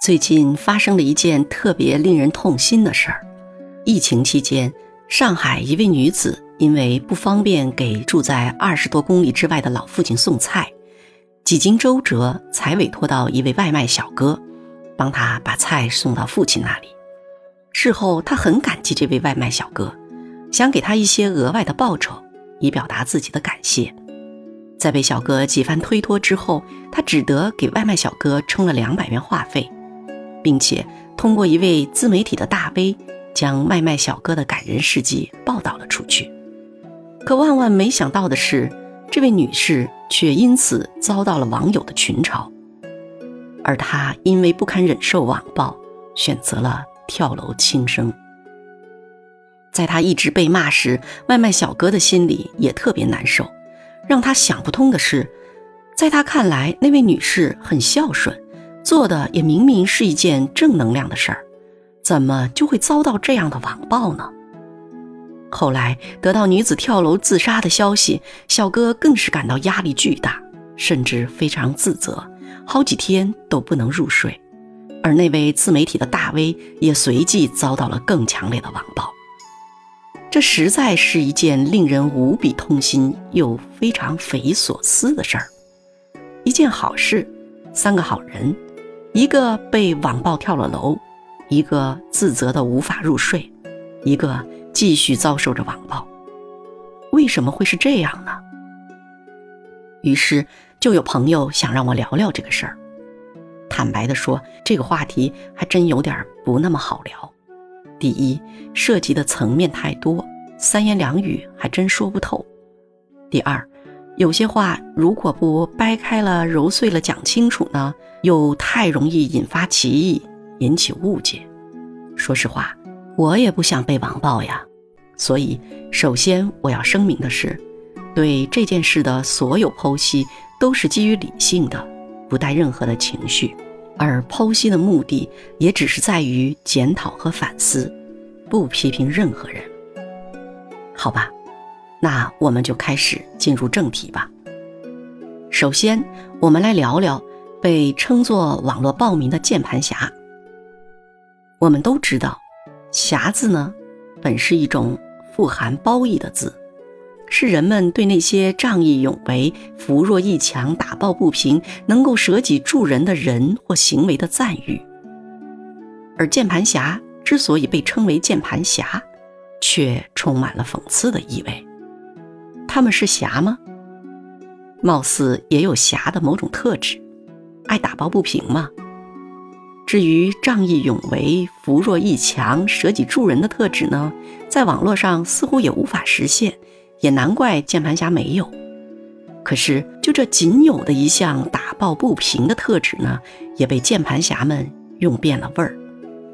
最近发生了一件特别令人痛心的事儿。疫情期间，上海一位女子因为不方便给住在二十多公里之外的老父亲送菜，几经周折才委托到一位外卖小哥，帮他把菜送到父亲那里。事后，他很感激这位外卖小哥，想给他一些额外的报酬，以表达自己的感谢。在被小哥几番推脱之后，他只得给外卖小哥充了两百元话费。并且通过一位自媒体的大 V，将外卖小哥的感人事迹报道了出去。可万万没想到的是，这位女士却因此遭到了网友的群嘲，而她因为不堪忍受网暴，选择了跳楼轻生。在她一直被骂时，外卖小哥的心里也特别难受。让他想不通的是，在他看来，那位女士很孝顺。做的也明明是一件正能量的事儿，怎么就会遭到这样的网暴呢？后来得到女子跳楼自杀的消息，小哥更是感到压力巨大，甚至非常自责，好几天都不能入睡。而那位自媒体的大 V 也随即遭到了更强烈的网暴。这实在是一件令人无比痛心又非常匪夷所思的事儿。一件好事，三个好人。一个被网暴跳了楼，一个自责的无法入睡，一个继续遭受着网暴。为什么会是这样呢？于是就有朋友想让我聊聊这个事儿。坦白的说，这个话题还真有点不那么好聊。第一，涉及的层面太多，三言两语还真说不透。第二，有些话如果不掰开了揉碎了讲清楚呢？又太容易引发歧义，引起误解。说实话，我也不想被网暴呀。所以，首先我要声明的是，对这件事的所有剖析都是基于理性的，不带任何的情绪。而剖析的目的也只是在于检讨和反思，不批评任何人。好吧，那我们就开始进入正题吧。首先，我们来聊聊。被称作网络暴民的键盘侠。我们都知道，“侠”字呢，本是一种富含褒义的字，是人们对那些仗义勇为、扶弱抑强、打抱不平、能够舍己助人的人或行为的赞誉。而键盘侠之所以被称为键盘侠，却充满了讽刺的意味。他们是侠吗？貌似也有侠的某种特质。爱打抱不平嘛。至于仗义勇为、扶弱抑强、舍己助人的特质呢，在网络上似乎也无法实现，也难怪键盘侠没有。可是，就这仅有的一项打抱不平的特质呢，也被键盘侠们用变了味儿，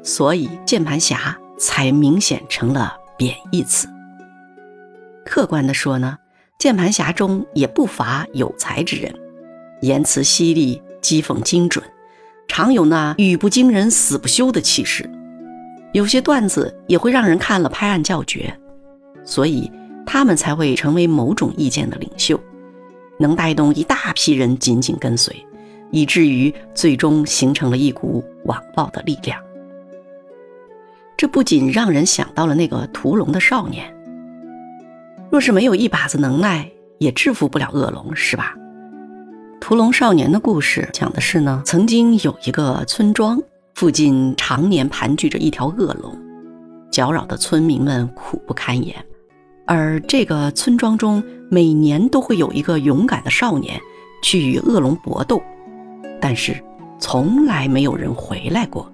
所以键盘侠才明显成了贬义词。客观的说呢，键盘侠中也不乏有才之人，言辞犀利。讥讽精准，常有那语不惊人死不休的气势。有些段子也会让人看了拍案叫绝，所以他们才会成为某种意见的领袖，能带动一大批人紧紧跟随，以至于最终形成了一股网暴的力量。这不仅让人想到了那个屠龙的少年，若是没有一把子能耐，也制服不了恶龙，是吧？屠龙少年的故事讲的是呢，曾经有一个村庄，附近常年盘踞着一条恶龙，搅扰的村民们苦不堪言。而这个村庄中，每年都会有一个勇敢的少年去与恶龙搏斗，但是从来没有人回来过。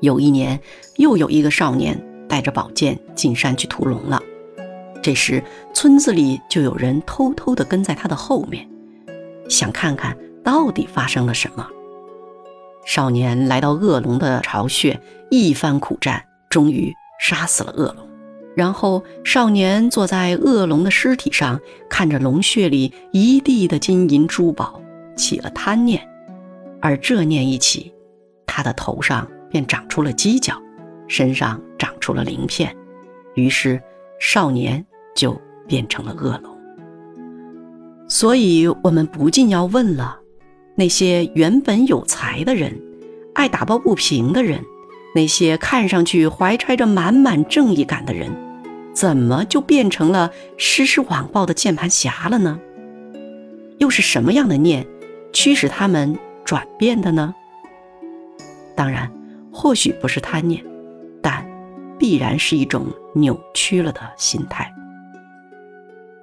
有一年，又有一个少年带着宝剑进山去屠龙了，这时村子里就有人偷偷地跟在他的后面。想看看到底发生了什么。少年来到恶龙的巢穴，一番苦战，终于杀死了恶龙。然后，少年坐在恶龙的尸体上，看着龙穴里一地的金银珠宝，起了贪念。而这念一起，他的头上便长出了犄角，身上长出了鳞片，于是少年就变成了恶龙。所以，我们不禁要问了：那些原本有才的人，爱打抱不平的人，那些看上去怀揣着满满正义感的人，怎么就变成了施施网暴的键盘侠了呢？又是什么样的念驱使他们转变的呢？当然，或许不是贪念，但必然是一种扭曲了的心态。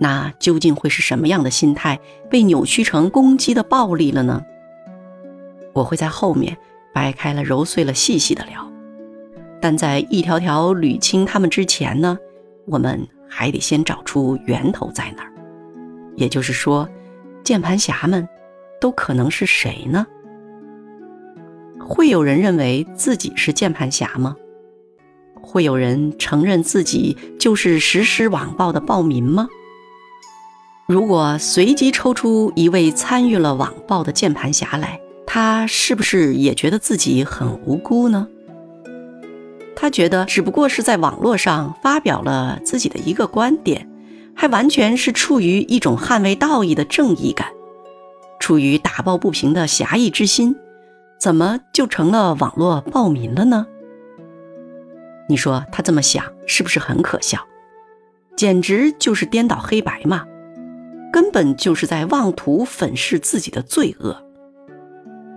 那究竟会是什么样的心态被扭曲成攻击的暴力了呢？我会在后面掰开了揉碎了细细的聊。但在一条条捋清他们之前呢，我们还得先找出源头在哪儿。也就是说，键盘侠们都可能是谁呢？会有人认为自己是键盘侠吗？会有人承认自己就是实施网暴的暴民吗？如果随机抽出一位参与了网暴的键盘侠来，他是不是也觉得自己很无辜呢？他觉得只不过是在网络上发表了自己的一个观点，还完全是出于一种捍卫道义的正义感，出于打抱不平的侠义之心，怎么就成了网络暴民了呢？你说他这么想是不是很可笑？简直就是颠倒黑白嘛！根本就是在妄图粉饰自己的罪恶。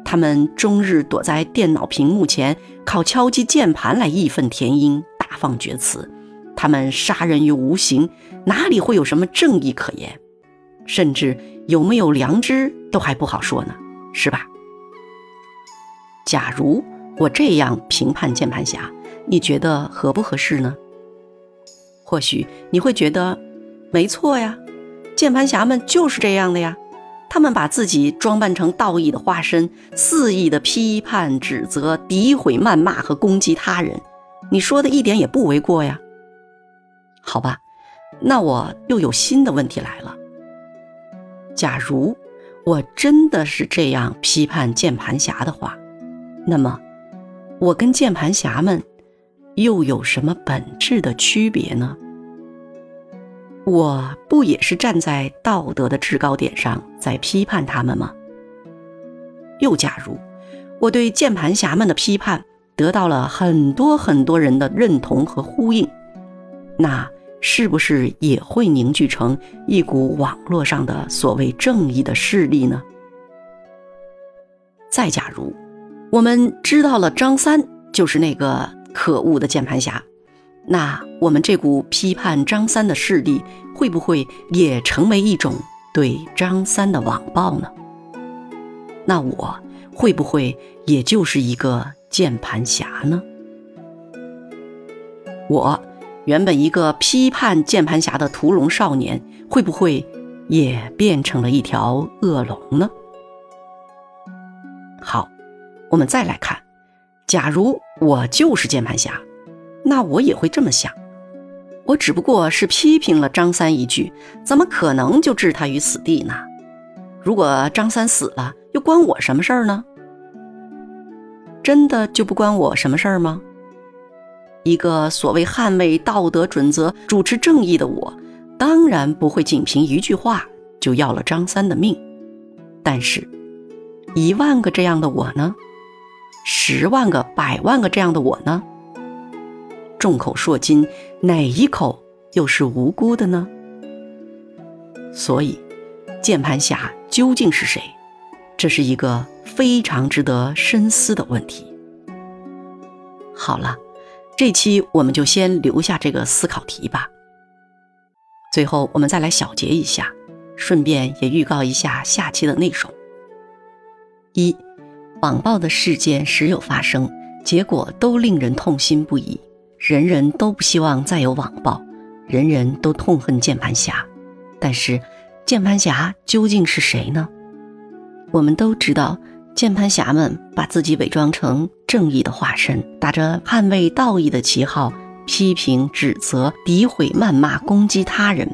他们终日躲在电脑屏幕前，靠敲击键盘来义愤填膺、大放厥词。他们杀人于无形，哪里会有什么正义可言？甚至有没有良知都还不好说呢，是吧？假如我这样评判键盘侠，你觉得合不合适呢？或许你会觉得，没错呀。键盘侠们就是这样的呀，他们把自己装扮成道义的化身，肆意的批判、指责、诋毁、谩骂和攻击他人。你说的一点也不为过呀。好吧，那我又有新的问题来了。假如我真的是这样批判键盘侠的话，那么我跟键盘侠们又有什么本质的区别呢？我不也是站在道德的制高点上在批判他们吗？又假如我对键盘侠们的批判得到了很多很多人的认同和呼应，那是不是也会凝聚成一股网络上的所谓正义的势力呢？再假如我们知道了张三就是那个可恶的键盘侠。那我们这股批判张三的势力，会不会也成为一种对张三的网暴呢？那我会不会也就是一个键盘侠呢？我原本一个批判键盘侠的屠龙少年，会不会也变成了一条恶龙呢？好，我们再来看，假如我就是键盘侠。那我也会这么想，我只不过是批评了张三一句，怎么可能就置他于死地呢？如果张三死了，又关我什么事儿呢？真的就不关我什么事儿吗？一个所谓捍卫道德准则、主持正义的我，当然不会仅凭一句话就要了张三的命。但是，一万个这样的我呢？十万个、百万个这样的我呢？众口铄金，哪一口又是无辜的呢？所以，键盘侠究竟是谁？这是一个非常值得深思的问题。好了，这期我们就先留下这个思考题吧。最后，我们再来小结一下，顺便也预告一下下期的内容：一，网暴的事件时有发生，结果都令人痛心不已。人人都不希望再有网暴，人人都痛恨键盘侠，但是键盘侠究竟是谁呢？我们都知道，键盘侠们把自己伪装成正义的化身，打着捍卫道义的旗号，批评、指责、诋毁、谩骂、攻击他人。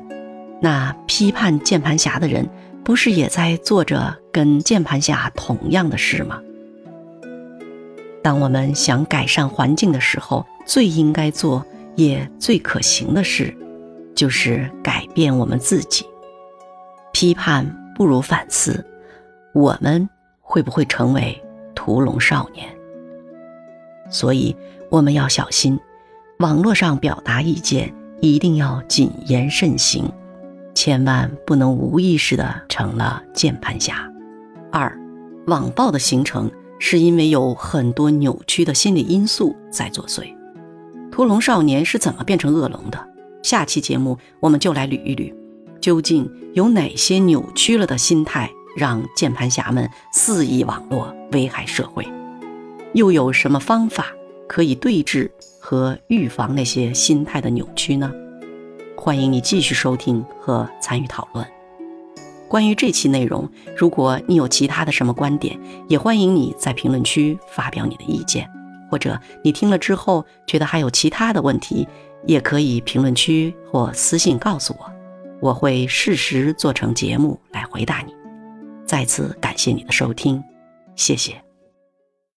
那批判键盘侠的人，不是也在做着跟键盘侠同样的事吗？当我们想改善环境的时候，最应该做也最可行的事，就是改变我们自己。批判不如反思，我们会不会成为屠龙少年？所以我们要小心，网络上表达意见一定要谨言慎行，千万不能无意识的成了键盘侠。二，网暴的形成是因为有很多扭曲的心理因素在作祟。屠龙少年是怎么变成恶龙的？下期节目我们就来捋一捋，究竟有哪些扭曲了的心态让键盘侠们肆意网络，危害社会？又有什么方法可以对治和预防那些心态的扭曲呢？欢迎你继续收听和参与讨论。关于这期内容，如果你有其他的什么观点，也欢迎你在评论区发表你的意见，或者你听了之后觉得还有其他的问题，也可以评论区或私信告诉我，我会适时做成节目来回答你。再次感谢你的收听，谢谢。